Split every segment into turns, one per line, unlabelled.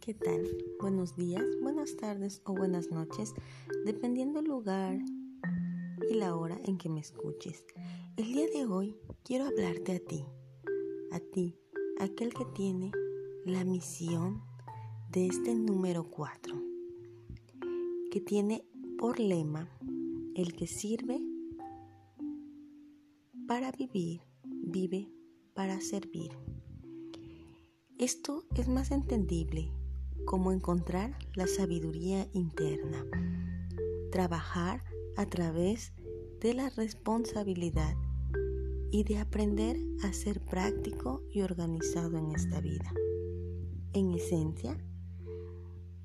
¿qué tal? Buenos días, buenas tardes o buenas noches, dependiendo el lugar y la hora en que me escuches. El día de hoy quiero hablarte a ti, a ti, aquel que tiene la misión de este número 4, que tiene por lema el que sirve para vivir, vive para servir. Esto es más entendible como encontrar la sabiduría interna, trabajar a través de la responsabilidad y de aprender a ser práctico y organizado en esta vida. En esencia,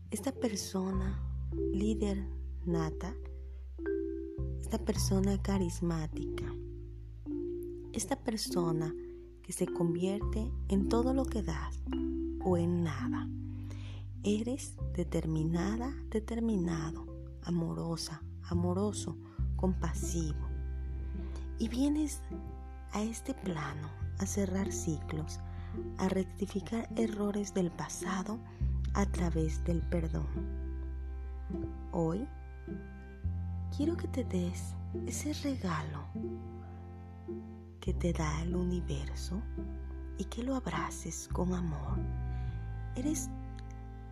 esta persona líder nata, esta persona carismática, esta persona que se convierte en todo lo que das o en nada. Eres determinada, determinado, amorosa, amoroso, compasivo. Y vienes a este plano a cerrar ciclos, a rectificar errores del pasado a través del perdón. Hoy quiero que te des ese regalo que te da el universo y que lo abraces con amor. Eres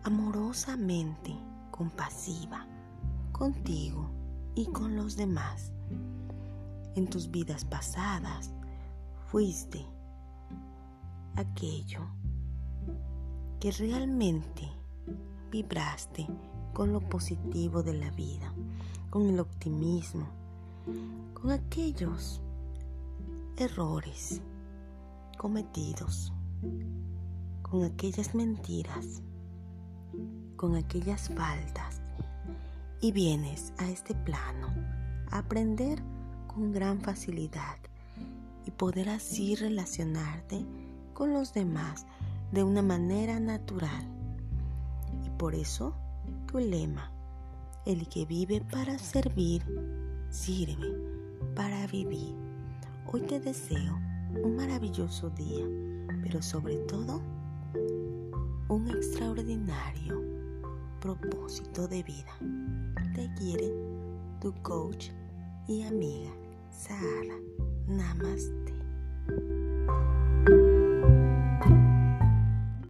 amorosamente compasiva contigo y con los demás. En tus vidas pasadas fuiste aquello que realmente vibraste con lo positivo de la vida, con el optimismo, con aquellos errores cometidos, con aquellas mentiras, con aquellas faltas y vienes a este plano a aprender con gran facilidad y poder así relacionarte con los demás de una manera natural. Y por eso tu lema, el que vive para servir, sirve para vivir. Hoy te deseo un maravilloso día, pero sobre todo un extraordinario propósito de vida. Te quiere tu coach y amiga Sahara. Namaste.